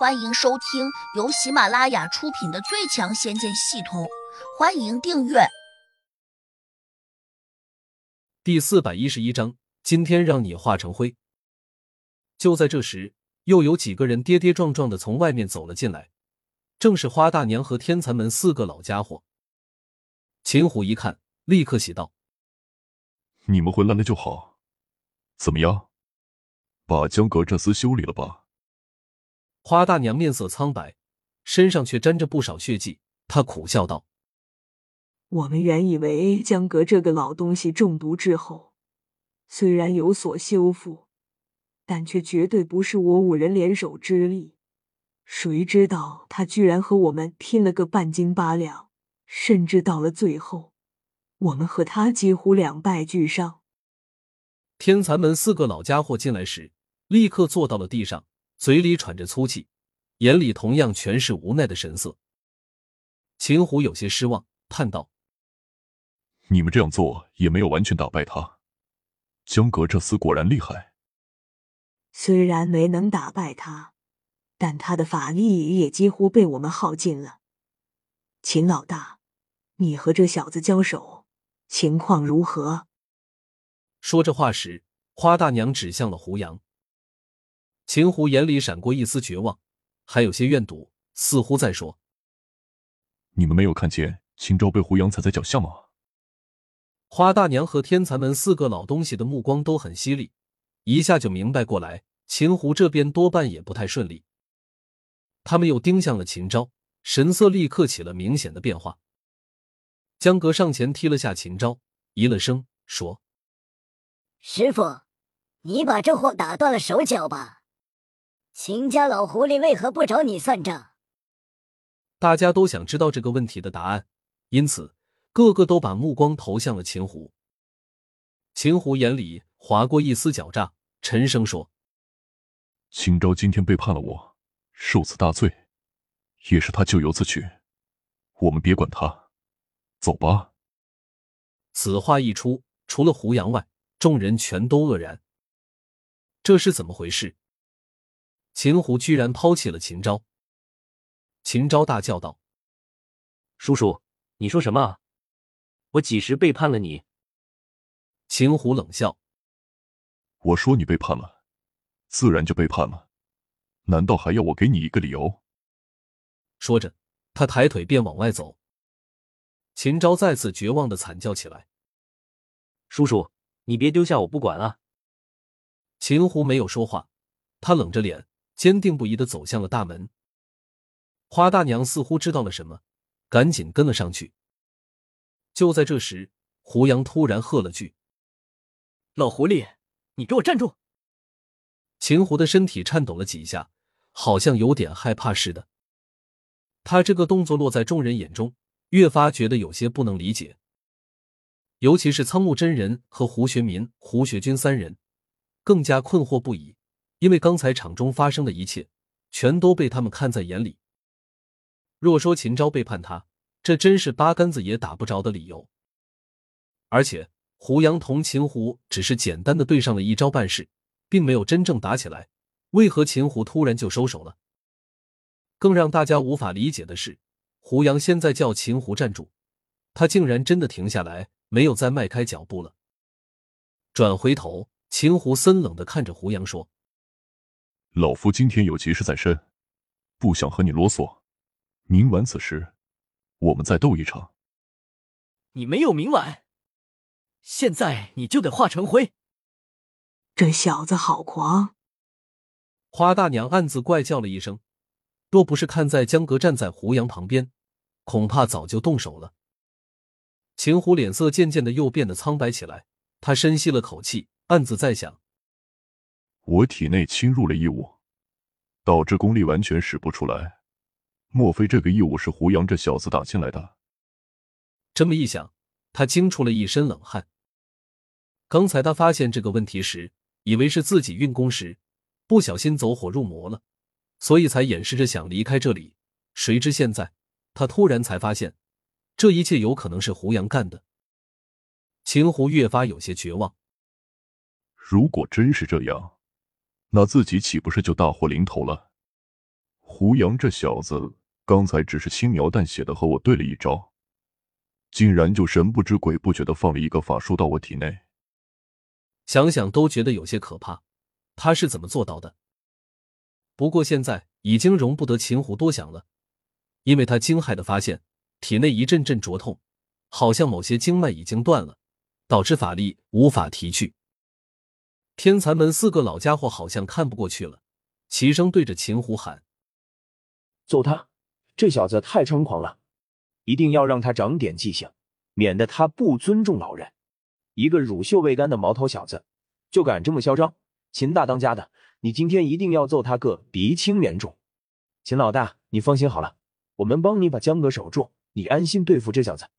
欢迎收听由喜马拉雅出品的《最强仙剑系统》，欢迎订阅。第四百一十一章，今天让你化成灰。就在这时，又有几个人跌跌撞撞的从外面走了进来，正是花大娘和天蚕门四个老家伙。秦虎一看，立刻喜道：“你们回来了就好，怎么样，把江阁这厮修理了吧？”花大娘面色苍白，身上却沾着不少血迹。她苦笑道：“我们原以为江阁这个老东西中毒之后，虽然有所修复，但却绝对不是我五人联手之力。谁知道他居然和我们拼了个半斤八两，甚至到了最后，我们和他几乎两败俱伤。”天蚕门四个老家伙进来时，立刻坐到了地上。嘴里喘着粗气，眼里同样全是无奈的神色。秦虎有些失望，叹道：“你们这样做也没有完全打败他。江阁这厮果然厉害。虽然没能打败他，但他的法力也几乎被我们耗尽了。秦老大，你和这小子交手，情况如何？”说这话时，花大娘指向了胡杨。秦胡眼里闪过一丝绝望，还有些怨毒，似乎在说：“你们没有看见秦昭被胡杨踩在脚下吗？”花大娘和天蚕门四个老东西的目光都很犀利，一下就明白过来，秦胡这边多半也不太顺利。他们又盯向了秦昭，神色立刻起了明显的变化。江格上前踢了下秦昭，咦了声，说：“师傅，你把这货打断了手脚吧。”秦家老狐狸为何不找你算账？大家都想知道这个问题的答案，因此个个都把目光投向了秦湖。秦湖眼里划过一丝狡诈，沉声说：“秦昭今天背叛了我，受此大罪，也是他咎由自取。我们别管他，走吧。”此话一出，除了胡杨外，众人全都愕然。这是怎么回事？秦虎居然抛弃了秦昭。秦昭大叫道：“叔叔，你说什么啊？我几时背叛了你？”秦虎冷笑：“我说你背叛了，自然就背叛了。难道还要我给你一个理由？”说着，他抬腿便往外走。秦昭再次绝望的惨叫起来：“叔叔，你别丢下我不管啊！”秦虎没有说话，他冷着脸。坚定不移的走向了大门。花大娘似乎知道了什么，赶紧跟了上去。就在这时，胡杨突然喝了句：“老狐狸，你给我站住！”秦胡的身体颤抖了几下，好像有点害怕似的。他这个动作落在众人眼中，越发觉得有些不能理解。尤其是苍木真人和胡学民、胡学军三人，更加困惑不已。因为刚才场中发生的一切，全都被他们看在眼里。若说秦昭背叛他，这真是八竿子也打不着的理由。而且胡杨同秦胡只是简单的对上了一招半式，并没有真正打起来，为何秦胡突然就收手了？更让大家无法理解的是，胡杨现在叫秦胡站住，他竟然真的停下来，没有再迈开脚步了。转回头，秦胡森冷的看着胡杨说。老夫今天有急事在身，不想和你啰嗦。明晚此时，我们再斗一场。你没有明晚，现在你就得化成灰。这小子好狂！花大娘暗自怪叫了一声，若不是看在江格站在胡杨旁边，恐怕早就动手了。秦虎脸色渐渐的又变得苍白起来，他深吸了口气，暗自在想。我体内侵入了异物，导致功力完全使不出来。莫非这个异物是胡杨这小子打进来的？这么一想，他惊出了一身冷汗。刚才他发现这个问题时，以为是自己运功时不小心走火入魔了，所以才掩饰着想离开这里。谁知现在他突然才发现，这一切有可能是胡杨干的。秦胡越发有些绝望。如果真是这样，那自己岂不是就大祸临头了？胡杨这小子刚才只是轻描淡写的和我对了一招，竟然就神不知鬼不觉的放了一个法术到我体内。想想都觉得有些可怕，他是怎么做到的？不过现在已经容不得秦虎多想了，因为他惊骇的发现体内一阵阵灼痛，好像某些经脉已经断了，导致法力无法提去。天残门四个老家伙好像看不过去了，齐声对着秦虎喊：“揍他！这小子太猖狂了，一定要让他长点记性，免得他不尊重老人。一个乳臭未干的毛头小子，就敢这么嚣张！秦大当家的，你今天一定要揍他个鼻青脸肿！秦老大，你放心好了，我们帮你把江哥守住，你安心对付这小子。”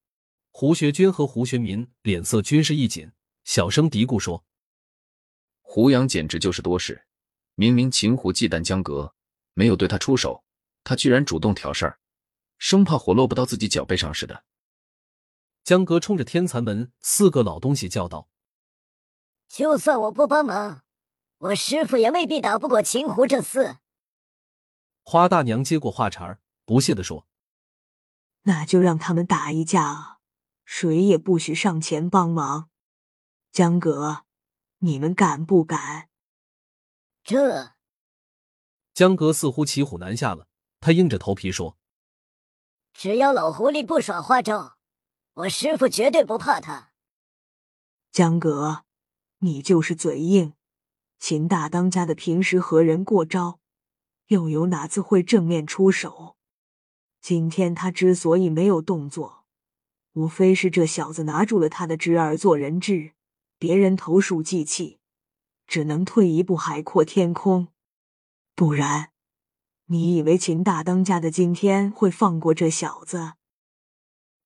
胡学军和胡学民脸色均是一紧，小声嘀咕说。胡杨简直就是多事，明明秦虎忌惮江阁，没有对他出手，他居然主动挑事儿，生怕火落不到自己脚背上似的。江阁冲着天残门四个老东西叫道：“就算我不帮忙，我师傅也未必打不过秦虎这厮。”花大娘接过话茬不屑地说：“那就让他们打一架，谁也不许上前帮忙。”江阁。你们敢不敢？这江阁似乎骑虎难下了，他硬着头皮说：“只要老狐狸不耍花招，我师傅绝对不怕他。”江阁，你就是嘴硬。秦大当家的平时和人过招，又有哪次会正面出手？今天他之所以没有动作，无非是这小子拿住了他的侄儿做人质。别人投鼠忌器，只能退一步海阔天空。不然，你以为秦大当家的今天会放过这小子？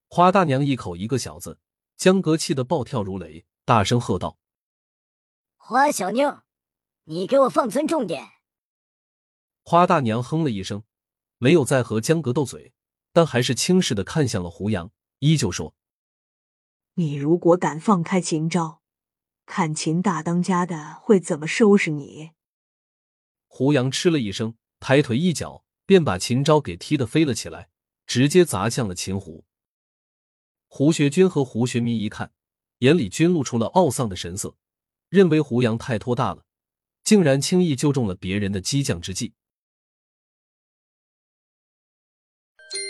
花大娘一口一个小子，江格气得暴跳如雷，大声喝道：“花小妞，你给我放尊重点！”花大娘哼了一声，没有再和江格斗嘴，但还是轻视的看向了胡杨，依旧说：“你如果敢放开秦昭。”看秦大当家的会怎么收拾你？胡杨嗤了一声，抬腿一脚便把秦昭给踢得飞了起来，直接砸向了秦胡。胡学军和胡学民一看，眼里均露出了懊丧的神色，认为胡杨太托大了，竟然轻易就中了别人的激将之计。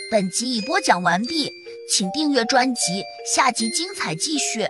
本集已播讲完毕，请订阅专辑，下集精彩继续。